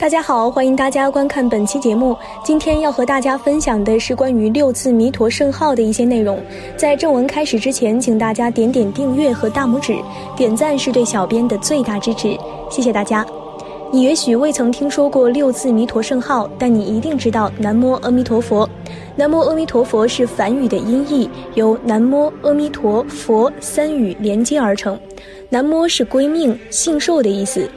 大家好，欢迎大家观看本期节目。今天要和大家分享的是关于六字弥陀圣号的一些内容。在正文开始之前，请大家点点订阅和大拇指，点赞是对小编的最大支持，谢谢大家。你也许未曾听说过六字弥陀圣号，但你一定知道南无阿弥陀佛。南无阿弥陀佛是梵语的音译，由南无阿弥陀佛三语连接而成。南无是归命、信受的意思。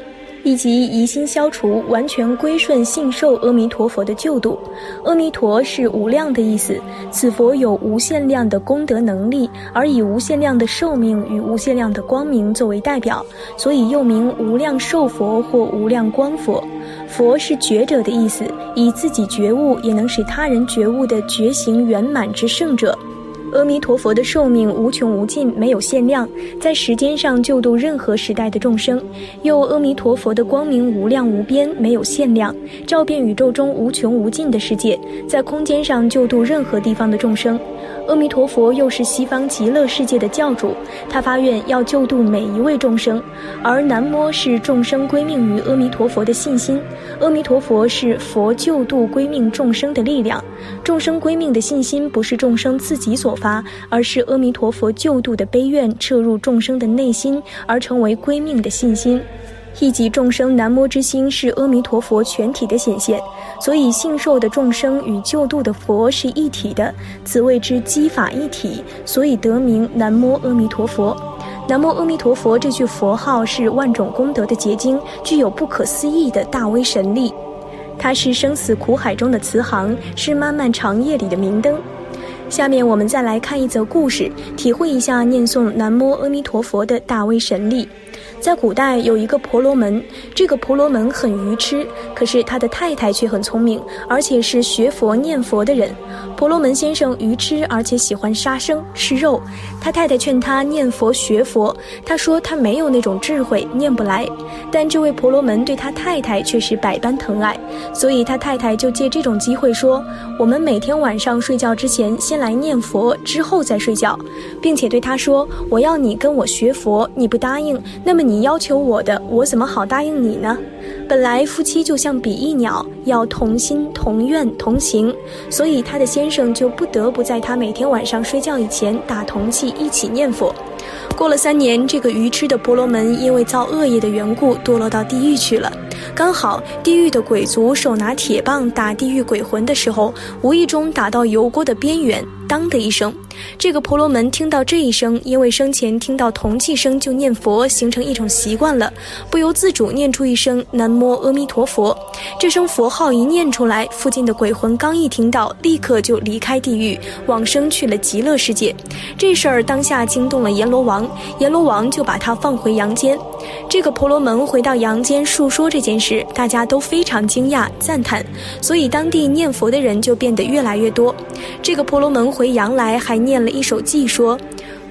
以及疑心消除，完全归顺信受阿弥陀佛的救度。阿弥陀是无量的意思，此佛有无限量的功德能力，而以无限量的寿命与无限量的光明作为代表，所以又名无量寿佛或无量光佛。佛是觉者的意思，以自己觉悟也能使他人觉悟的觉行圆满之圣者。阿弥陀佛的寿命无穷无尽，没有限量，在时间上救度任何时代的众生；又阿弥陀佛的光明无量无边，没有限量，照遍宇宙中无穷无尽的世界，在空间上救度任何地方的众生。阿弥陀佛又是西方极乐世界的教主，他发愿要救度每一位众生，而南无是众生归命于阿弥陀佛的信心，阿弥陀佛是佛救度归命众生的力量，众生归命的信心不是众生自己所发，而是阿弥陀佛救度的悲愿彻入众生的内心而成为归命的信心。一即众生南无之心是阿弥陀佛全体的显现，所以信受的众生与救度的佛是一体的，此谓之机法一体，所以得名南无阿弥陀佛。南无阿弥陀佛这句佛号是万种功德的结晶，具有不可思议的大威神力。它是生死苦海中的慈航，是漫漫长夜里的明灯。下面我们再来看一则故事，体会一下念诵南无阿弥陀佛的大威神力。在古代有一个婆罗门，这个婆罗门很愚痴，可是他的太太却很聪明，而且是学佛念佛的人。婆罗门先生愚痴，而且喜欢杀生吃肉。他太太劝他念佛学佛，他说他没有那种智慧，念不来。但这位婆罗门对他太太却是百般疼爱，所以他太太就借这种机会说：“我们每天晚上睡觉之前，先来念佛，之后再睡觉，并且对他说：我要你跟我学佛，你不答应，那么你。”你要求我的，我怎么好答应你呢？本来夫妻就像比翼鸟，要同心同愿同行，所以他的先生就不得不在他每天晚上睡觉以前打铜器一起念佛。过了三年，这个愚痴的婆罗门因为造恶业的缘故，堕落到地狱去了。刚好地狱的鬼族手拿铁棒打地狱鬼魂的时候，无意中打到油锅的边缘。当的一声，这个婆罗门听到这一声，因为生前听到铜器声就念佛，形成一种习惯了，不由自主念出一声南无阿弥陀佛。这声佛号一念出来，附近的鬼魂刚一听到，立刻就离开地狱，往生去了极乐世界。这事儿当下惊动了阎罗王，阎罗王就把他放回阳间。这个婆罗门回到阳间述说这件事，大家都非常惊讶赞叹，所以当地念佛的人就变得越来越多。这个婆罗门回回阳来，还念了一首偈，说：“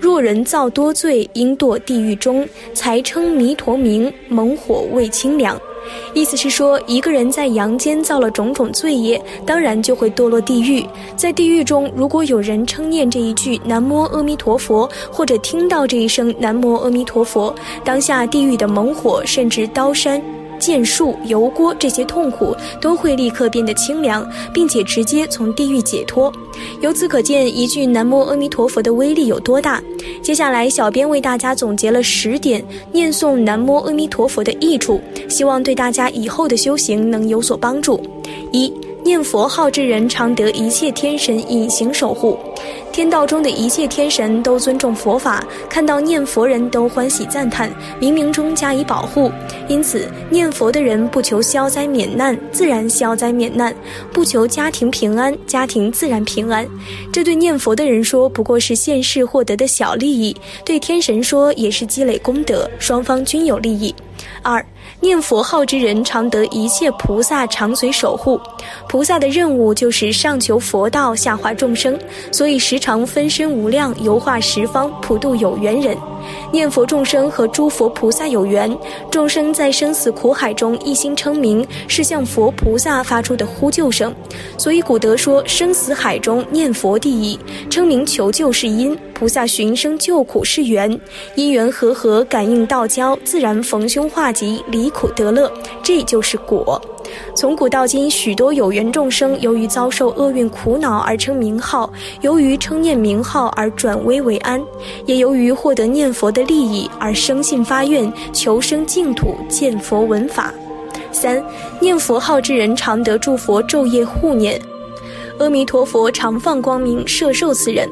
若人造多罪，应堕地狱中，才称弥陀名，猛火未清凉。”意思是说，一个人在阳间造了种种罪业，当然就会堕落地狱。在地狱中，如果有人称念这一句南无阿弥陀佛，或者听到这一声南无阿弥陀佛，当下地狱的猛火，甚至刀山。剑术、油锅这些痛苦都会立刻变得清凉，并且直接从地狱解脱。由此可见，一句南无阿弥陀佛的威力有多大。接下来，小编为大家总结了十点念诵南无阿弥陀佛的益处，希望对大家以后的修行能有所帮助。一、念佛号之人常得一切天神隐形守护。天道中的一切天神都尊重佛法，看到念佛人都欢喜赞叹，冥冥中加以保护。因此，念佛的人不求消灾免难，自然消灾免难；不求家庭平安，家庭自然平安。这对念佛的人说，不过是现世获得的小利益；对天神说，也是积累功德，双方均有利益。二。念佛号之人，常得一切菩萨长随守护。菩萨的任务就是上求佛道，下化众生，所以时常分身无量，游化十方，普度有缘人。念佛众生和诸佛菩萨有缘，众生在生死苦海中一心称名，是向佛菩萨发出的呼救声。所以古德说：生死海中念佛第一，称名求救是因，菩萨寻声救苦是缘，因缘和合，感应道交，自然逢凶化吉，离苦得乐，这就是果。从古到今，许多有缘众生由于遭受厄运苦恼而称名号，由于称念名号而转危为安，也由于获得念佛的利益而生信发愿求生净土见佛闻法。三，念佛号之人常得诸佛昼夜护念，阿弥陀佛常放光明摄受此人。《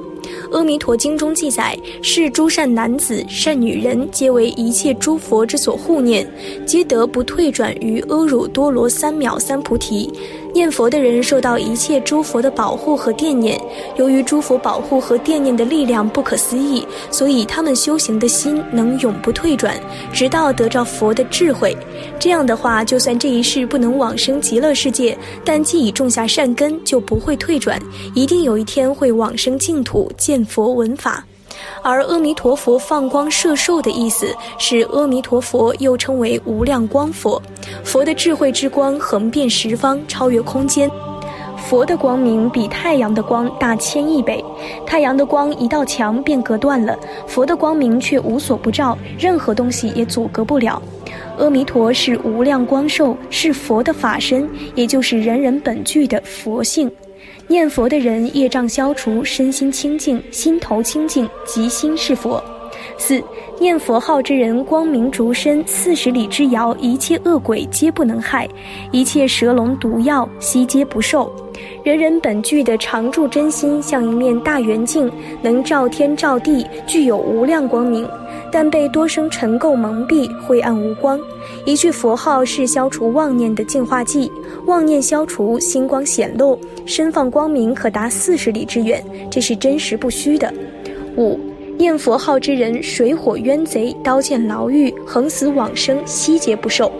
阿弥陀经》中记载，是诸善男子、善女人，皆为一切诸佛之所护念，皆得不退转于阿耨多罗三藐三菩提。念佛的人受到一切诸佛的保护和惦念，由于诸佛保护和惦念的力量不可思议，所以他们修行的心能永不退转，直到得着佛的智慧。这样的话，就算这一世不能往生极乐世界，但既已种下善根，就不会退转，一定有一天会往生净土，见佛闻法。而阿弥陀佛放光摄受的意思是，阿弥陀佛又称为无量光佛，佛的智慧之光横遍十方，超越空间。佛的光明比太阳的光大千亿倍，太阳的光一道墙便隔断了，佛的光明却无所不照，任何东西也阻隔不了。阿弥陀是无量光寿，是佛的法身，也就是人人本具的佛性。念佛的人业障消除，身心清净，心头清净，即心是佛。四念佛号之人，光明烛身，四十里之遥，一切恶鬼皆不能害，一切蛇龙毒药悉皆不受。人人本具的常住真心，像一面大圆镜，能照天照地，具有无量光明。但被多生尘垢蒙蔽，晦暗无光。一句佛号是消除妄念的净化剂，妄念消除，星光显露，身放光明，可达四十里之远，这是真实不虚的。五念佛号之人，水火冤贼、刀剑牢狱、横死往生，悉皆不受。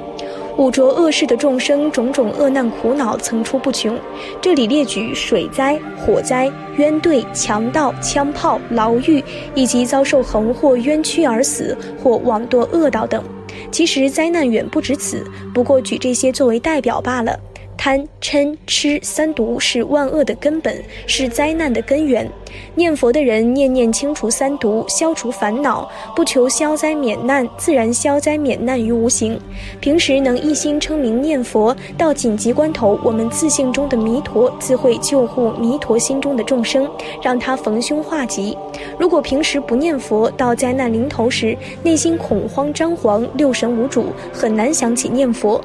五浊恶世的众生，种种恶难苦恼层出不穷。这里列举水灾、火灾、冤对、强盗、枪炮、牢狱，以及遭受横祸冤屈而死或枉堕恶道等。其实灾难远不止此，不过举这些作为代表罢了。贪嗔痴三毒是万恶的根本，是灾难的根源。念佛的人念念清除三毒，消除烦恼，不求消灾免难，自然消灾免难于无形。平时能一心称名念佛，到紧急关头，我们自信中的弥陀自会救护弥陀心中的众生，让他逢凶化吉。如果平时不念佛，到灾难临头时，内心恐慌张惶，六神无主，很难想起念佛。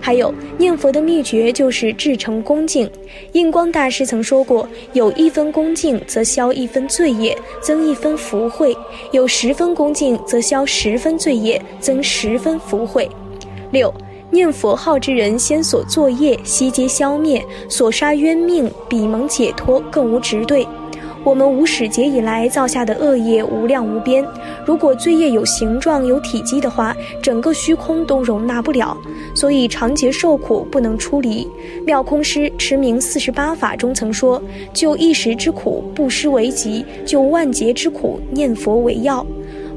还有念佛的秘诀就是至诚恭敬。印光大师曾说过：“有一分恭敬，则消一分罪业，增一分福慧；有十分恭敬，则消十分罪业，增十分福慧。”六念佛号之人，先所作业悉皆消灭，所杀冤命彼蒙解脱，更无执对。我们无始劫以来造下的恶业无量无边，如果罪业有形状、有体积的话，整个虚空都容纳不了，所以长劫受苦不能出离。妙空师持名四十八法中曾说：“就一时之苦，布施为吉；就万劫之苦，念佛为药。”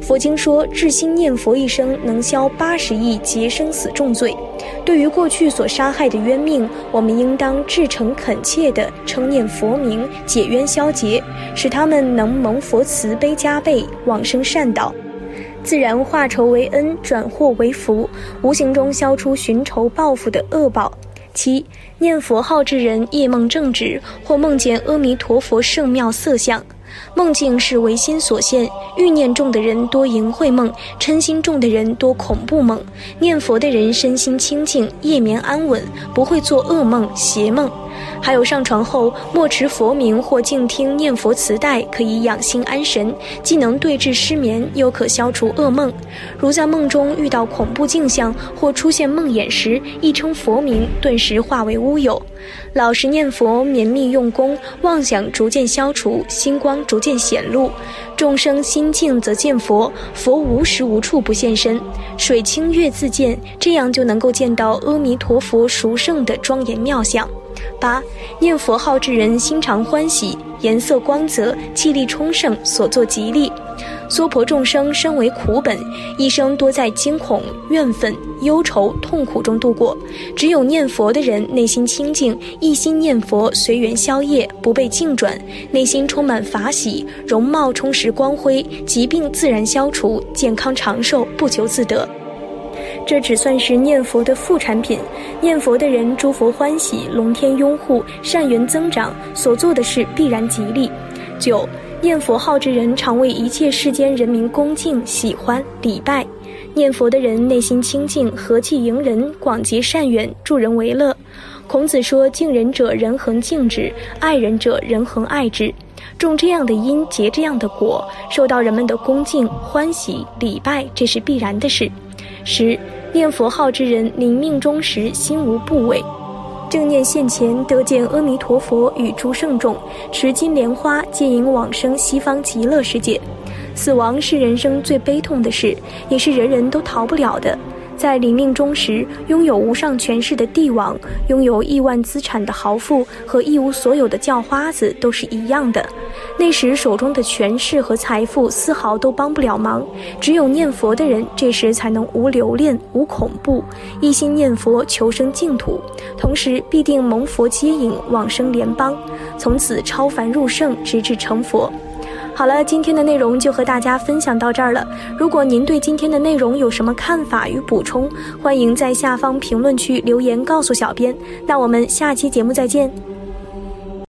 佛经说，至心念佛一生能消八十亿劫生死重罪。对于过去所杀害的冤命，我们应当至诚恳切地称念佛名，解冤消劫，使他们能蒙佛慈悲加倍，往生善道，自然化仇为恩，转祸为福，无形中消除寻仇报复的恶报。七念佛号之人，夜梦正直，或梦见阿弥陀佛圣妙色相。梦境是唯心所现，欲念重的人多淫秽梦，嗔心重的人多恐怖梦。念佛的人身心清净，夜眠安稳，不会做噩梦、邪梦。还有上床后默持佛名或静听念佛磁带，可以养心安神，既能对治失眠，又可消除噩梦。如在梦中遇到恐怖镜像或出现梦魇时，一称佛名，顿时化为乌有。老实念佛，绵密用功，妄想逐渐消除，星光逐渐显露。众生心静则见佛，佛无时无处不现身。水清月自见，这样就能够见到阿弥陀佛殊胜的庄严妙相。八念佛号之人心常欢喜，颜色光泽，气力充盛，所作极利。娑婆众生身为苦本，一生多在惊恐、怨愤、忧愁、痛苦中度过。只有念佛的人，内心清净，一心念佛，随缘消业，不被境转，内心充满法喜，容貌充实光辉，疾病自然消除，健康长寿，不求自得。这只算是念佛的副产品。念佛的人，诸佛欢喜，龙天拥护，善缘增长，所做的事必然吉利。九，念佛号之人，常为一切世间人民恭敬、喜欢、礼拜。念佛的人内心清净，和气迎人，广结善缘，助人为乐。孔子说：“敬人者，人恒敬之；爱人者，人恒爱之。种这样的因，结这样的果，受到人们的恭敬、欢喜、礼拜，这是必然的事。”十，念佛号之人，临命终时心无怖畏，正念现前得见阿弥陀佛与诸圣众，持金莲花，接引往生西方极乐世界。死亡是人生最悲痛的事，也是人人都逃不了的。在临命终时，拥有无上权势的帝王，拥有亿万资产的豪富和一无所有的叫花子都是一样的。那时手中的权势和财富丝毫都帮不了忙，只有念佛的人，这时才能无留恋、无恐怖，一心念佛求生净土，同时必定蒙佛接引往生联邦，从此超凡入圣，直至成佛。好了，今天的内容就和大家分享到这儿了。如果您对今天的内容有什么看法与补充，欢迎在下方评论区留言告诉小编。那我们下期节目再见。